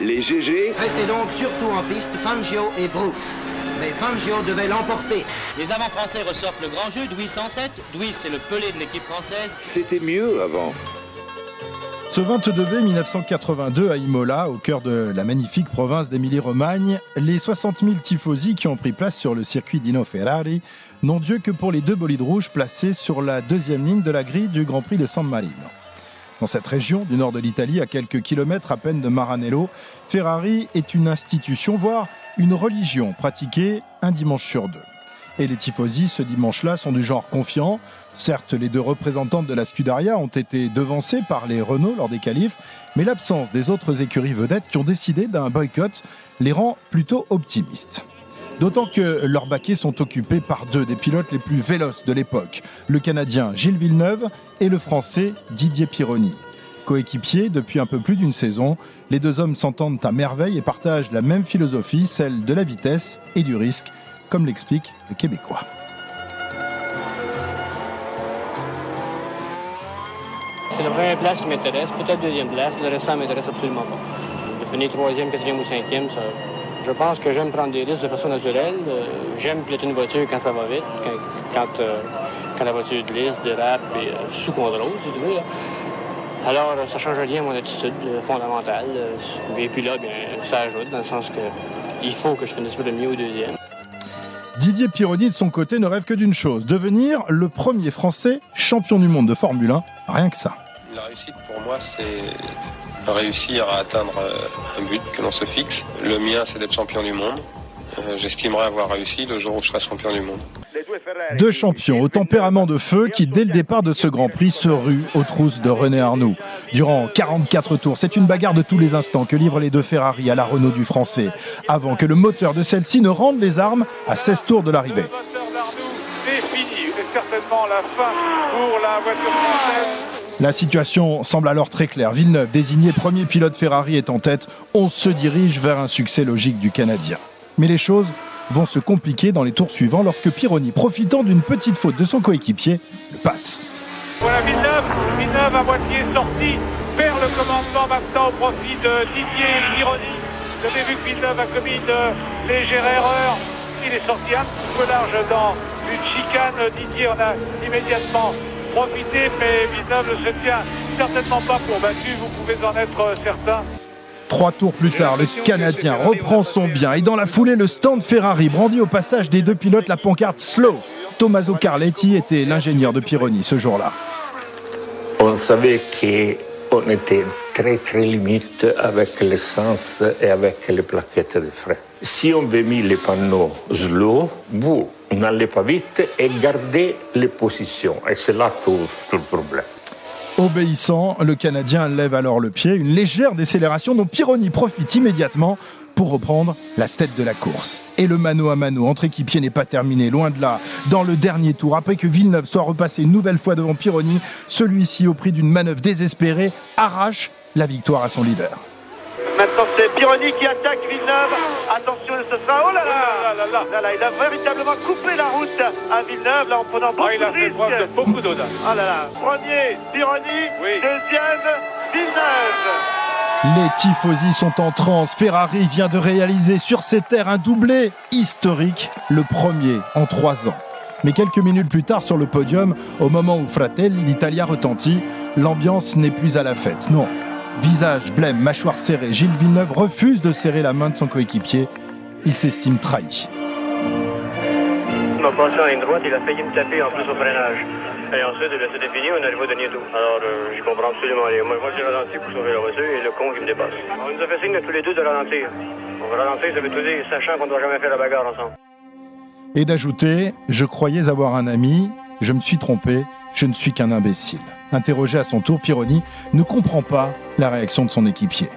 les GG. Restez donc surtout en piste Fangio et Brooks. Mais Fangio devait l'emporter. Les avants français ressortent le grand jeu, Douis en tête. Douis, c'est le pelé de l'équipe française. C'était mieux avant. Ce 22 mai 1982 à Imola, au cœur de la magnifique province d'Émilie-Romagne, les 60 000 tifosi qui ont pris place sur le circuit d'Ino Ferrari n'ont Dieu que pour les deux bolides rouges placés sur la deuxième ligne de la grille du Grand Prix de San Marino. Dans cette région du nord de l'Italie, à quelques kilomètres à peine de Maranello, Ferrari est une institution, voire une religion pratiquée un dimanche sur deux. Et les tifosi, ce dimanche-là, sont du genre confiant. Certes, les deux représentantes de la Scuderia ont été devancées par les Renault lors des qualifs, mais l'absence des autres écuries vedettes qui ont décidé d'un boycott les rend plutôt optimistes. D'autant que leurs baquets sont occupés par deux des pilotes les plus véloces de l'époque, le Canadien Gilles Villeneuve et le Français Didier Pironi. Coéquipiers depuis un peu plus d'une saison, les deux hommes s'entendent à merveille et partagent la même philosophie, celle de la vitesse et du risque, comme l'explique le Québécois. C'est la première place qui m'intéresse, peut-être deuxième place, le m'intéresse absolument pas. De troisième, quatrième ou cinquième, ça, je pense que j'aime prendre des risques de façon naturelle. Euh, j'aime piloter une voiture quand ça va vite, quand, euh, quand, la voiture glisse, dérape et euh, sous contrôle, si tu veux. Alors, ça change rien à mon attitude fondamentale. Et puis là, bien, ça ajoute dans le sens que il faut que je finisse le mieux au deuxième. Didier Pironi, de son côté, ne rêve que d'une chose, devenir le premier Français champion du monde de Formule 1, rien que ça. La réussite pour moi, c'est réussir à atteindre euh, un but que l'on se fixe. Le mien, c'est d'être champion du monde. Euh, j'estimerais avoir réussi le jour où je serai champion du monde. Deux champions au tempérament de feu qui, dès le départ de ce Grand Prix, se ruent aux trousses de René Arnoux. Durant 44 tours, c'est une bagarre de tous les instants que livrent les deux Ferrari à la Renault du Français, avant que le moteur de celle-ci ne rende les armes à 16 tours de l'arrivée. certainement la fin pour la voiture française. La situation semble alors très claire. Villeneuve, désigné premier pilote Ferrari, est en tête. On se dirige vers un succès logique du Canadien. Mais les choses vont se compliquer dans les tours suivants lorsque Pironi, profitant d'une petite faute de son coéquipier, le passe. Voilà Villeneuve, Villeneuve à moitié sorti vers le commandement maintenant au profit de Didier Pironi. Vous avez vu que Villeneuve a commis une légère erreur. Il est sorti un petit peu large dans une chicane. Didier en a immédiatement profiter, mais Villeneuve ne se tient certainement pas pour battu, vous pouvez en être certain. Trois tours plus tard, le Canadien reprend son bien et dans la foulée, le stand Ferrari brandit au passage des deux pilotes la pancarte Slow. Tommaso Carletti était l'ingénieur de Pironi ce jour-là. On savait qu'on était très très limite avec l'essence et avec les plaquettes de frein. Si on avait mis les panneaux slow, vous n'allez pas vite et gardez les positions. Et c'est là tout, tout le problème. Obéissant, le Canadien lève alors le pied, une légère décélération dont Pironi profite immédiatement pour reprendre la tête de la course. Et le mano à mano entre équipiers n'est pas terminé, loin de là. Dans le dernier tour, après que Villeneuve soit repassé une nouvelle fois devant Pironi, celui-ci, au prix d'une manœuvre désespérée, arrache la victoire à son leader. Maintenant, c'est Pironi qui attaque Villeneuve. Attention, ce sera. Oh là là, là, là, Il a véritablement coupé la route à Villeneuve là, en prenant beaucoup ah, il a de risques. de beaucoup d'eau. Ah là là. Premier, Pironi. Deuxième, Villeneuve. Les tifosi sont en transe. Ferrari vient de réaliser sur ses terres un doublé historique, le premier en trois ans. Mais quelques minutes plus tard sur le podium, au moment où Fratelli l'Italia retentit, l'ambiance n'est plus à la fête. Non, Visage blême, mâchoire serrée, Gilles Villeneuve refuse de serrer la main de son coéquipier. Il s'estime trahi. M'a passé en ligne droite, il a failli me taper en plus au freinage. Et ensuite, c'était fini, on arrive au dernier tour. Alors, euh, je comprends absolument rien. Moi, j'ai ralenti pour sauver la voiture et le con qui me dépasse. On nous a fait signe tous les deux de ralentir. On ralentir, ça veut tout dire, sachant qu'on ne doit jamais faire la bagarre ensemble. Et d'ajouter, je croyais avoir un ami, je me suis trompé, je ne suis qu'un imbécile. Interrogé à son tour, Pironi ne comprend pas la réaction de son équipier.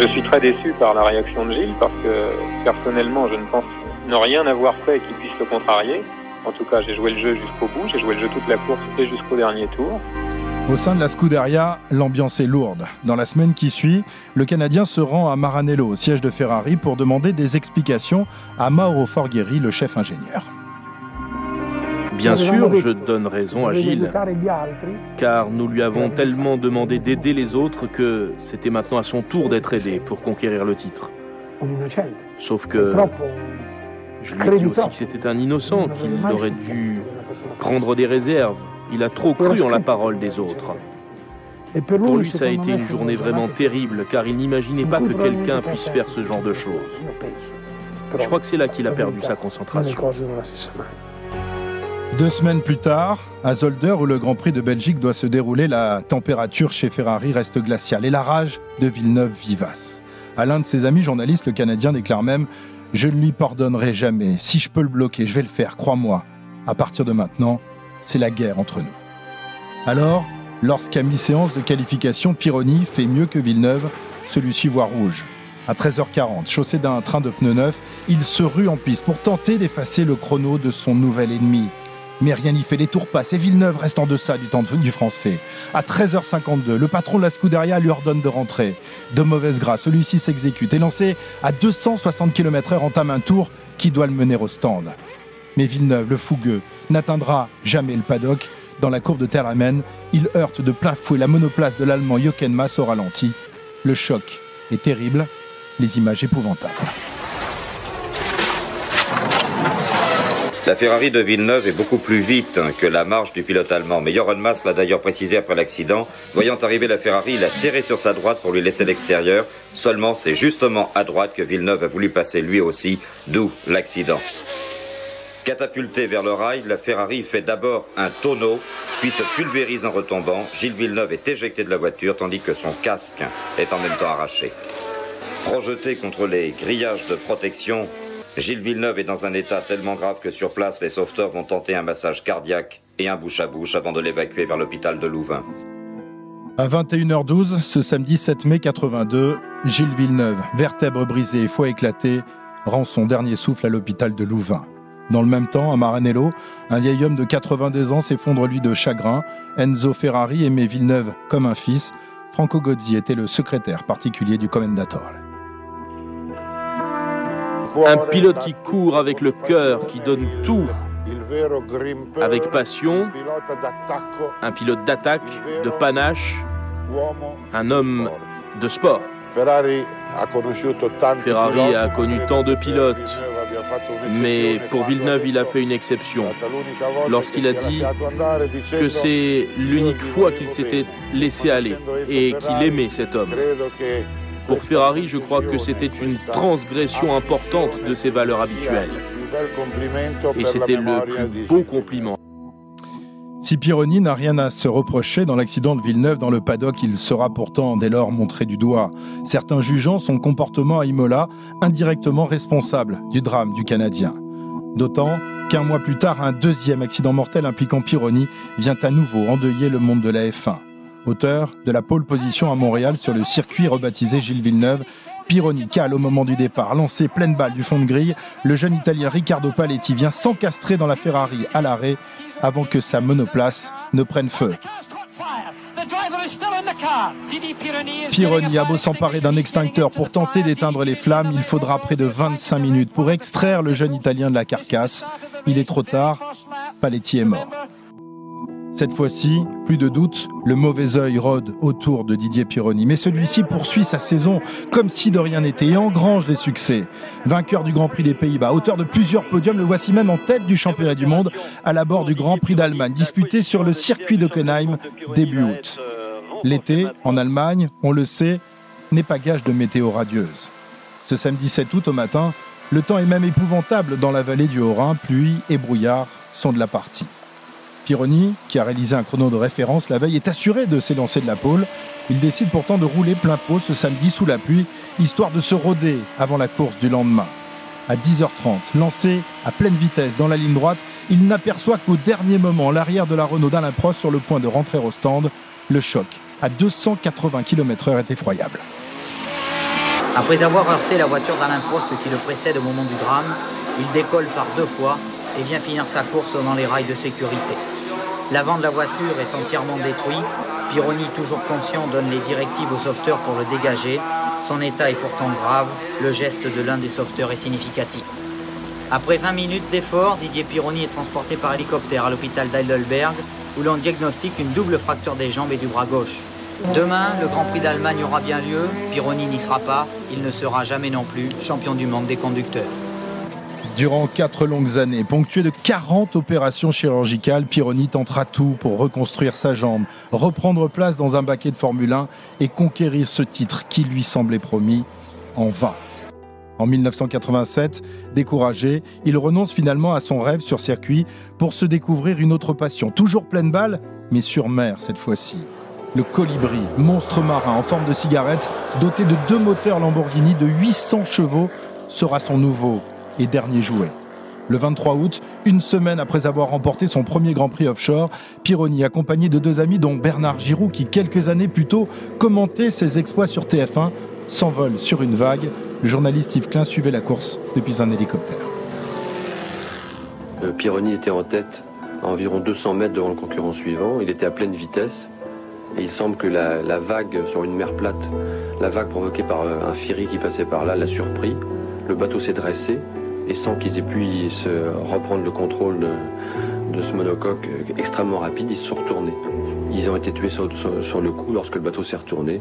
Je suis très déçu par la réaction de Gilles parce que personnellement, je ne pense ne rien avoir fait qui puisse le contrarier. En tout cas, j'ai joué le jeu jusqu'au bout, j'ai joué le jeu toute la course et jusqu'au dernier tour. Au sein de la Scuderia, l'ambiance est lourde. Dans la semaine qui suit, le Canadien se rend à Maranello, au siège de Ferrari, pour demander des explications à Mauro Forghieri, le chef ingénieur. Bien sûr, je donne raison à Gilles, car nous lui avons tellement demandé d'aider les autres que c'était maintenant à son tour d'être aidé pour conquérir le titre. Sauf que je lui ai dit aussi que c'était un innocent, qu'il aurait dû prendre des réserves. Il a trop cru en la parole des autres. Pour lui, ça a été une journée vraiment terrible, car il n'imaginait pas que quelqu'un puisse faire ce genre de choses. Je crois que c'est là qu'il a perdu sa concentration. Deux semaines plus tard, à Zolder, où le Grand Prix de Belgique doit se dérouler, la température chez Ferrari reste glaciale et la rage de Villeneuve vivace. À l'un de ses amis journalistes, le Canadien déclare même Je ne lui pardonnerai jamais. Si je peux le bloquer, je vais le faire, crois-moi. À partir de maintenant, c'est la guerre entre nous. Alors, lorsqu'à mi-séance de qualification, Pironi fait mieux que Villeneuve, celui-ci voit rouge. À 13h40, chaussé d'un train de pneus neufs, il se rue en piste pour tenter d'effacer le chrono de son nouvel ennemi. Mais rien n'y fait, les tours passent et Villeneuve reste en deçà du temps du français. À 13h52, le patron de la Scuderia lui ordonne de rentrer. De mauvaise grâce, celui-ci s'exécute et lancé à 260 km/h entame un tour qui doit le mener au stand. Mais Villeneuve, le fougueux, n'atteindra jamais le paddock. Dans la courbe de Terramen, il heurte de plein fouet la monoplace de l'Allemand Jochen Mass au ralenti. Le choc est terrible, les images épouvantables. La Ferrari de Villeneuve est beaucoup plus vite que la marche du pilote allemand. Mais Joran Mas l'a d'ailleurs précisé après l'accident. Voyant arriver la Ferrari, il a serré sur sa droite pour lui laisser l'extérieur. Seulement, c'est justement à droite que Villeneuve a voulu passer lui aussi, d'où l'accident. Catapulté vers le rail, la Ferrari fait d'abord un tonneau, puis se pulvérise en retombant. Gilles Villeneuve est éjecté de la voiture, tandis que son casque est en même temps arraché. Projeté contre les grillages de protection, Gilles Villeneuve est dans un état tellement grave que sur place, les sauveteurs vont tenter un massage cardiaque et un bouche à bouche avant de l'évacuer vers l'hôpital de Louvain. À 21h12, ce samedi 7 mai 82, Gilles Villeneuve, vertèbre brisée et foie éclaté, rend son dernier souffle à l'hôpital de Louvain. Dans le même temps, à Maranello, un vieil homme de 82 ans s'effondre lui de chagrin. Enzo Ferrari aimait Villeneuve comme un fils. Franco Gozzi était le secrétaire particulier du commendatore. Un pilote qui court avec le cœur, qui donne tout avec passion, un pilote d'attaque, de panache, un homme de sport. Ferrari a connu tant de pilotes, mais pour Villeneuve, il a fait une exception lorsqu'il a dit que c'est l'unique fois qu'il s'était laissé aller et qu'il aimait cet homme. Pour Ferrari, je crois que c'était une transgression importante de ses valeurs habituelles. Et c'était le plus beau compliment. Si Pironi n'a rien à se reprocher dans l'accident de Villeneuve dans le paddock, il sera pourtant dès lors montré du doigt. Certains jugeant son comportement à Imola indirectement responsable du drame du Canadien. D'autant qu'un mois plus tard, un deuxième accident mortel impliquant Pironi vient à nouveau endeuiller le monde de la F1 auteur de la pole position à Montréal sur le circuit rebaptisé Gilles Villeneuve. Pironi cale au moment du départ, lancé pleine balle du fond de grille. Le jeune Italien Riccardo Paletti vient s'encastrer dans la Ferrari à l'arrêt avant que sa monoplace ne prenne feu. Pironi a beau s'emparer d'un extincteur pour tenter d'éteindre les flammes, il faudra près de 25 minutes pour extraire le jeune Italien de la carcasse. Il est trop tard, Paletti est mort. Cette fois-ci, plus de doute, le mauvais œil rôde autour de Didier Pironi. Mais celui-ci poursuit sa saison comme si de rien n'était et engrange des succès. Vainqueur du Grand Prix des Pays-Bas, auteur de plusieurs podiums, le voici même en tête du championnat du monde à la bord du Grand Prix d'Allemagne, disputé sur le circuit d'Ockenheim début août. L'été, en Allemagne, on le sait, n'est pas gage de météo radieuse. Ce samedi 7 août au matin, le temps est même épouvantable dans la vallée du Haut-Rhin, pluie et brouillard sont de la partie. Pironi, qui a réalisé un chrono de référence la veille, est assuré de s'élancer de la pôle. Il décide pourtant de rouler plein pot ce samedi sous la pluie, histoire de se roder avant la course du lendemain. À 10h30, lancé à pleine vitesse dans la ligne droite, il n'aperçoit qu'au dernier moment l'arrière de la Renault d'Alain Prost sur le point de rentrer au stand. Le choc à 280 km/h est effroyable. Après avoir heurté la voiture d'Alain Prost qui le précède au moment du drame, il décolle par deux fois et vient finir sa course dans les rails de sécurité. L'avant de la voiture est entièrement détruit. Pironi, toujours conscient, donne les directives aux sauveteurs pour le dégager. Son état est pourtant grave. Le geste de l'un des sauveteurs est significatif. Après 20 minutes d'effort, Didier Pironi est transporté par hélicoptère à l'hôpital d'Heidelberg où l'on diagnostique une double fracture des jambes et du bras gauche. Demain, le Grand Prix d'Allemagne aura bien lieu. Pironi n'y sera pas. Il ne sera jamais non plus champion du monde des conducteurs. Durant quatre longues années, ponctuées de 40 opérations chirurgicales, Pironi tentera tout pour reconstruire sa jambe, reprendre place dans un baquet de Formule 1 et conquérir ce titre qui lui semblait promis en vain. En 1987, découragé, il renonce finalement à son rêve sur circuit pour se découvrir une autre passion, toujours pleine balle, mais sur mer cette fois-ci. Le Colibri, monstre marin en forme de cigarette, doté de deux moteurs Lamborghini de 800 chevaux, sera son nouveau et dernier jouet. Le 23 août, une semaine après avoir remporté son premier Grand Prix offshore, Pironi, accompagné de deux amis dont Bernard Giroud, qui quelques années plus tôt commentait ses exploits sur TF1, s'envole sur une vague. Le journaliste Yves Klein suivait la course depuis un hélicoptère. Euh, Pironi était en tête à environ 200 mètres devant le concurrent suivant. Il était à pleine vitesse. Et il semble que la, vague sur une mer plate, la vague provoquée par euh, un ferry qui passait par là, l'a surpris. Le bateau s'est dressé et sans qu'ils aient pu se reprendre le contrôle de, ce monocoque extrêmement rapide, ils se sont retournés. Ils ont été tués sur, le coup lorsque le bateau s'est retourné.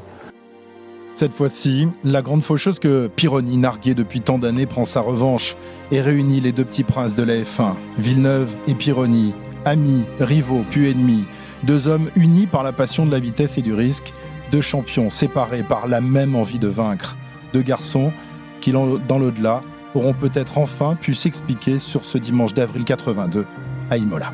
Cette fois-ci, la grande faucheuse que Pironi, narguait depuis tant d'années, prend sa revanche et réunit les deux petits princes de la F1, Villeneuve et Pironi, amis, rivaux, puis ennemis, deux hommes unis par la passion de la vitesse et du risque, deux champions séparés par la même envie de vaincre, deux garçons qui, dans l'au-delà, auront peut-être enfin pu s'expliquer sur ce dimanche d'avril 82 à Imola.